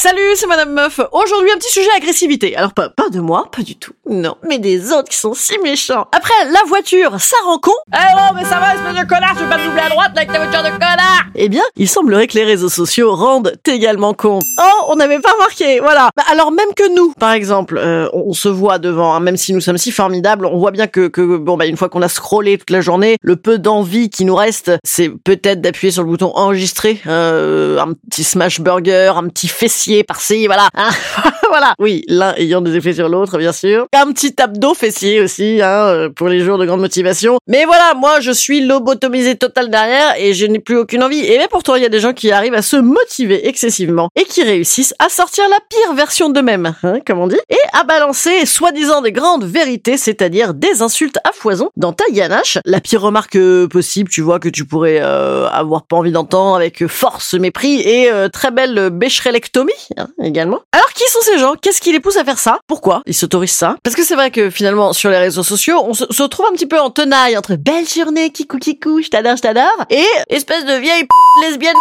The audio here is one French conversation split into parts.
Salut, c'est Madame Meuf. Aujourd'hui, un petit sujet agressivité. Alors pas, pas de moi, pas du tout. Non, mais des autres qui sont si méchants. Après, la voiture, ça rend con. Eh oh, mais ça va, espèce de connard, tu veux pas te doubler à droite là, avec ta voiture de connard? Eh bien, il semblerait que les réseaux sociaux rendent également con. Oh, on n'avait pas remarqué, voilà. Bah, alors même que nous, par exemple, euh, on se voit devant, hein, même si nous sommes si formidables, on voit bien que, que bon, bah, une fois qu'on a scrollé toute la journée, le peu d'envie qui nous reste, c'est peut-être d'appuyer sur le bouton enregistrer, euh, un petit smash burger, un petit fessier par-ci, voilà. Hein? voilà. Oui, l'un ayant des effets sur l'autre, bien sûr. Un petit abdo fessier aussi, hein, euh, pour les jours de grande motivation. Mais voilà, moi, je suis lobotomisé total derrière et je n'ai plus aucune envie. Et même pourtant, il y a des gens qui arrivent à se motiver excessivement et qui réussissent à sortir la pire version d'eux-mêmes, hein, comme on dit, et à balancer soi-disant des grandes vérités, c'est-à-dire des insultes à foison dans ta ganache. La pire remarque euh, possible, tu vois, que tu pourrais euh, avoir pas envie d'entendre avec force, mépris et très belle bécherelectomie hein, également. Alors qui sont ces gens? Qu'est-ce qui les pousse à faire ça? Pourquoi ils s'autorisent ça? Parce que c'est vrai que finalement sur les réseaux sociaux, on se, retrouve un petit peu en tenaille entre belle journée, kikou kikou, je t'adore, je t'adore, et espèce de vieille p lesbienne.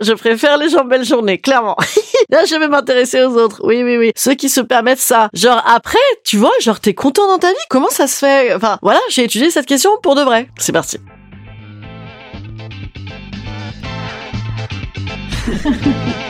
Je préfère les gens belle journée, clairement. Là, je vais m'intéresser aux autres. Oui, oui, oui. Ceux qui se permettent ça. Genre après, tu vois, genre t'es content dans ta vie? Comment ça se fait? Enfin, voilà, j'ai étudié cette question pour de vrai. C'est parti.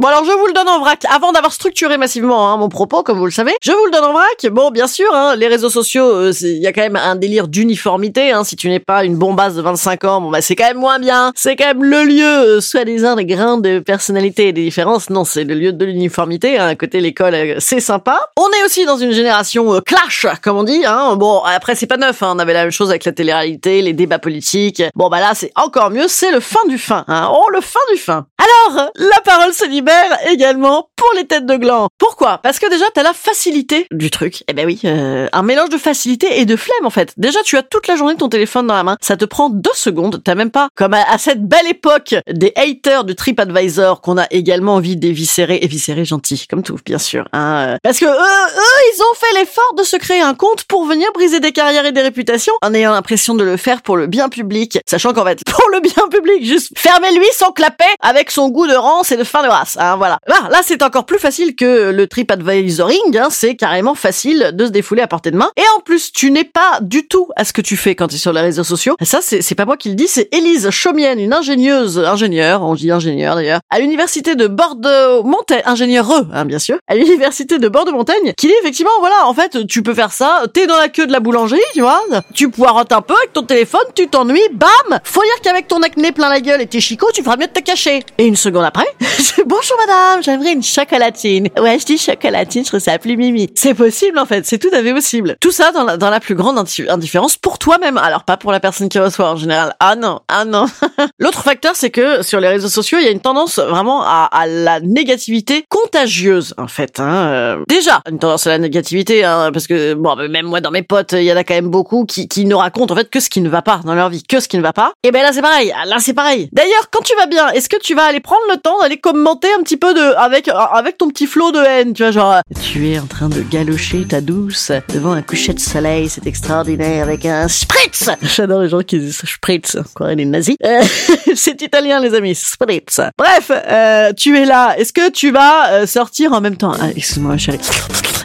Bon alors je vous le donne en vrac, avant d'avoir structuré massivement hein, mon propos, comme vous le savez, je vous le donne en vrac. Bon bien sûr, hein, les réseaux sociaux, euh, il y a quand même un délire d'uniformité. Hein, si tu n'es pas une bombasse de 25 ans, bon bah c'est quand même moins bien. C'est quand même le lieu, euh, soi-disant, des grandes personnalités et des différences. Non, c'est le lieu de l'uniformité. Hein. À côté l'école, euh, c'est sympa. On est aussi dans une génération euh, clash, comme on dit. Hein. Bon après c'est pas neuf, hein. on avait la même chose avec la télé-réalité, les débats politiques. Bon bah là c'est encore mieux, c'est le fin du fin. Hein. Oh le fin du fin. Alors, la parole se libère également pour les têtes de gland. Pourquoi? Parce que déjà, t'as la facilité du truc. Eh ben oui, euh, un mélange de facilité et de flemme en fait. Déjà, tu as toute la journée ton téléphone dans la main. Ça te prend deux secondes. T'as même pas, comme à, cette belle époque des haters du TripAdvisor qu'on a également envie d'éviscérer, éviscérer gentil, comme tout, bien sûr. Hein, euh. Parce que eux, eux, ils ont fait l'effort de se créer un compte pour venir briser des carrières et des réputations en ayant l'impression de le faire pour le bien public. Sachant qu'en fait, pour le bien public, juste fermez-lui son clapet avec son goût de rance et de fin de race. Hein, voilà. Là, là c'est encore plus facile que le TripAdvisoring. Hein, c'est carrément facile de se défouler à portée de main. Et en plus, tu n'es pas du tout à ce que tu fais quand tu es sur les réseaux sociaux. Ça, c'est c'est pas moi qui le dis, c'est Élise Chaumienne, une ingénieuse, ingénieure, on dit ingénieure d'ailleurs, à l'université de Bordeaux-Montagne, ingénieureux, hein, bien sûr, à l'université de Bordeaux-Montagne, qui dit effectivement, voilà, en fait, tu peux faire ça, t'es dans la queue de la boulangerie, tu vois, tu poirotes un peu avec ton téléphone, tu t'ennuies, bam Faut dire qu'avec ton acné plein la gueule et tes chicots, tu feras mieux de te cacher. Et une seconde après, bonjour madame, j'aimerais une chocolatine. Ouais, je dis chocolatine, je trouve ça plus mimi. C'est possible en fait, c'est tout à fait possible. Tout ça dans la, plus grande indi- indifférence pour toi-même. Alors pas pour la personne qui reçoit en général. Ah non, ah non. L'autre facteur, c'est que sur les réseaux sociaux, il y a une tendance vraiment à, la négativité contagieuse en fait. Hein. Euh, Déjà, une tendance à la négativité, hein, parce que bon, même moi dans mes potes, il y en a quand même beaucoup qui, qui ne racontent en fait que ce qui ne va pas dans leur vie, que ce qui ne va pas. Et ben là c'est pareil, là c'est pareil. D'ailleurs, quand tu vas bien, est-ce que tu vas aller prendre le temps d'aller commenter un petit peu de, avec, avec ton petit flot de haine, tu vois, genre, tu es en train de galocher ta douce devant un coucher de soleil, c'est extraordinaire, avec un spritz. J'adore les gens qui disent spritz, quoi, les nazis. Euh, c'est italien, les amis, spritz. Bref, euh, tu es là. Est-ce que tu vas euh, sortir en même temps? Ah, Excuse-moi, chérie.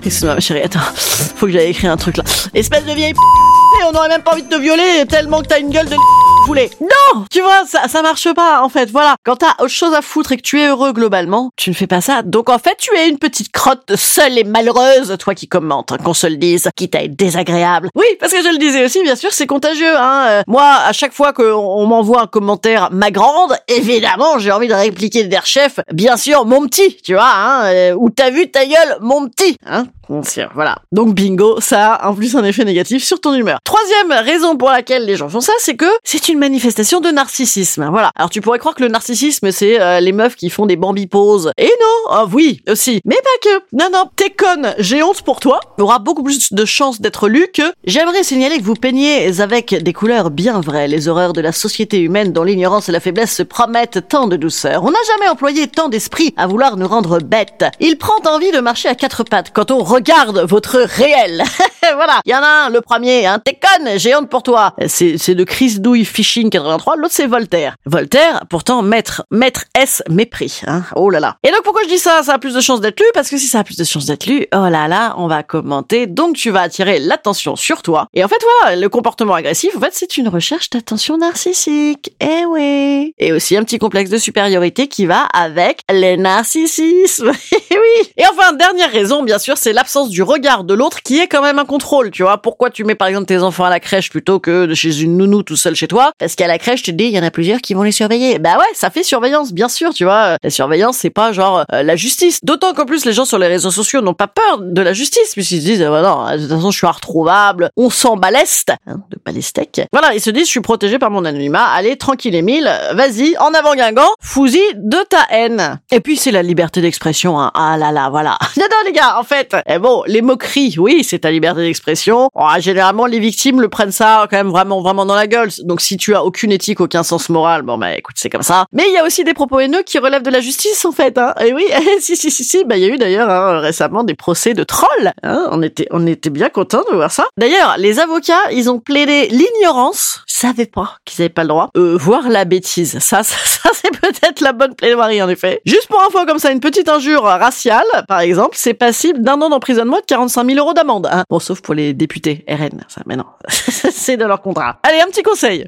Excuse-moi, chérie. Attends, faut que j'aille écrire un truc là. Espèce de vieille p... on aurait même pas envie de te violer tellement que t'as une gueule de Non Tu vois, ça, ça marche pas, en fait. Voilà. Quand t'as autre chose à foutre et que tu es heureux globalement, tu ne fais pas ça. Donc, en fait, tu es une petite crotte seule et malheureuse, toi qui commentes, hein, qu'on se le dise, qui t'a été désagréable. Oui, parce que je le disais aussi, bien sûr, c'est contagieux, hein. Euh, moi, à chaque fois qu'on m'envoie un commentaire, ma grande, évidemment, j'ai envie de répliquer der chef, bien sûr, mon petit, tu vois, hein, euh, où t'as vu ta gueule, mon petit, hein. Voilà. Donc bingo, ça a en plus un effet négatif sur ton humeur. Troisième raison pour laquelle les gens font ça, c'est que c'est une manifestation de narcissisme. Voilà. Alors tu pourrais croire que le narcissisme, c'est euh, les meufs qui font des bambi poses. Et non, ah oui, aussi. Mais pas que. Non, non, t'es conne, j'ai honte pour toi. Aura beaucoup plus de chances d'être lu que j'aimerais signaler que vous peignez avec des couleurs bien vraies les horreurs de la société humaine dont l'ignorance et la faiblesse se promettent tant de douceur. On n'a jamais employé tant d'esprit à vouloir nous rendre bêtes. Il prend envie de marcher à quatre pattes quand on regarde votre réel. voilà. Il y en a un, le premier, hein. T'es conne, j'ai honte pour toi. C'est, c'est de Chris Douille Fishing 83. L'autre, c'est Voltaire. Voltaire, pourtant, maître, maître S mépris, hein. Oh là là. Et donc, pourquoi je dis ça? Ça a plus de chances d'être lu? Parce que si ça a plus de chances d'être lu, oh là là, on va commenter. Donc, tu vas attirer l'attention sur toi. Et en fait, voilà, le comportement agressif, en fait, c'est une recherche d'attention narcissique. Eh oui. Et aussi un petit complexe de supériorité qui va avec les narcissismes. Eh oui. Et enfin, dernière raison, bien sûr, c'est l'absence du regard de l'autre qui est quand même un contrôle, tu vois. Pourquoi tu mets par exemple tes enfants à la crèche plutôt que chez une nounou tout seul chez toi? Parce qu'à la crèche, tu te dis, il y en a plusieurs qui vont les surveiller. Bah ouais, ça fait surveillance, bien sûr, tu vois. La surveillance, c'est pas genre euh, la justice. D'autant qu'en plus, les gens sur les réseaux sociaux n'ont pas peur de la justice, puisqu'ils se disent, ah bah non, de toute façon, je suis inretrouvable, on s'en baleste, hein, de balestec. Voilà, ils se disent, je suis protégé par mon anonymat, allez, tranquille Emile, vas-y, en avant Guingamp, fousi de ta haine. Et puis, c'est la liberté d'expression, hein. Ah là là, voilà. non, les gars, en fait, eh bon, les moqueries, oui, c'est ta liberté d'expression. Oh, généralement, les victimes le prennent ça quand même vraiment, vraiment dans la gueule. Donc, si tu as aucune éthique, aucun sens moral, bon, bah, écoute, c'est comme ça. Mais il y a aussi des propos haineux qui relèvent de la justice, en fait, hein. Et oui, si, si, si, si, bah, il y a eu d'ailleurs, hein, récemment des procès de trolls, hein. On était, on était bien contents de voir ça. D'ailleurs, les avocats, ils ont plaidé l'ignorance. Ils savaient pas qu'ils avaient pas le droit. Euh, voir la bêtise. Ça, ça, ça c'est peut-être la bonne plaidoirie, en effet. Juste pour info, comme ça, une petite injure raciale, par exemple, c'est passible d'un an d'emprisonnement de 45 000 euros d'amende. Hein. Bon, sauf pour les députés RN, ça, mais non, c'est de leur contrat. Allez, un petit conseil.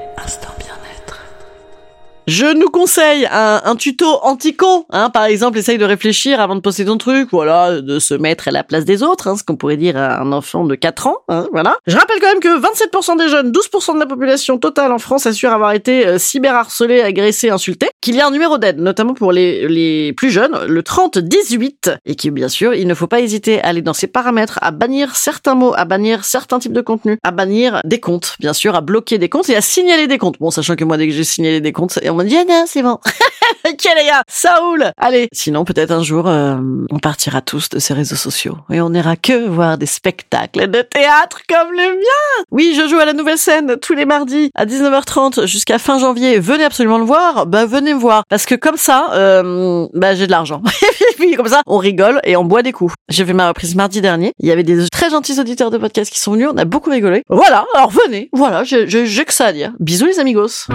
Je nous conseille un, un tuto anti-con, hein, par exemple, essaye de réfléchir avant de poster ton truc, voilà, de se mettre à la place des autres, hein, ce qu'on pourrait dire à un enfant de 4 ans, hein, voilà. Je rappelle quand même que 27% des jeunes, 12% de la population totale en France assurent avoir été euh, cyberharcelés, agressés, insultés, qu'il y a un numéro d'aide, notamment pour les, les plus jeunes, le 30-18, et qui, bien sûr, il ne faut pas hésiter à aller dans ces paramètres, à bannir certains mots, à bannir certains types de contenus, à bannir des comptes, bien sûr, à bloquer des comptes et à signaler des comptes. Bon, sachant que moi, dès que j'ai signalé des comptes, ah, c'est bon. ok les gars, ça. Allez, sinon peut-être un jour, euh, on partira tous de ces réseaux sociaux et on n'ira que voir des spectacles de théâtre comme le mien. Oui, je joue à la nouvelle scène tous les mardis à 19h30 jusqu'à fin janvier. Venez absolument le voir. Bah venez me voir parce que comme ça, euh, bah j'ai de l'argent. et puis comme ça, on rigole et on boit des coups. J'ai fait ma reprise mardi dernier. Il y avait des très gentils auditeurs de podcast qui sont venus. On a beaucoup rigolé. Voilà. Alors venez. Voilà, j'ai que ça à dire. Bisous les amigos.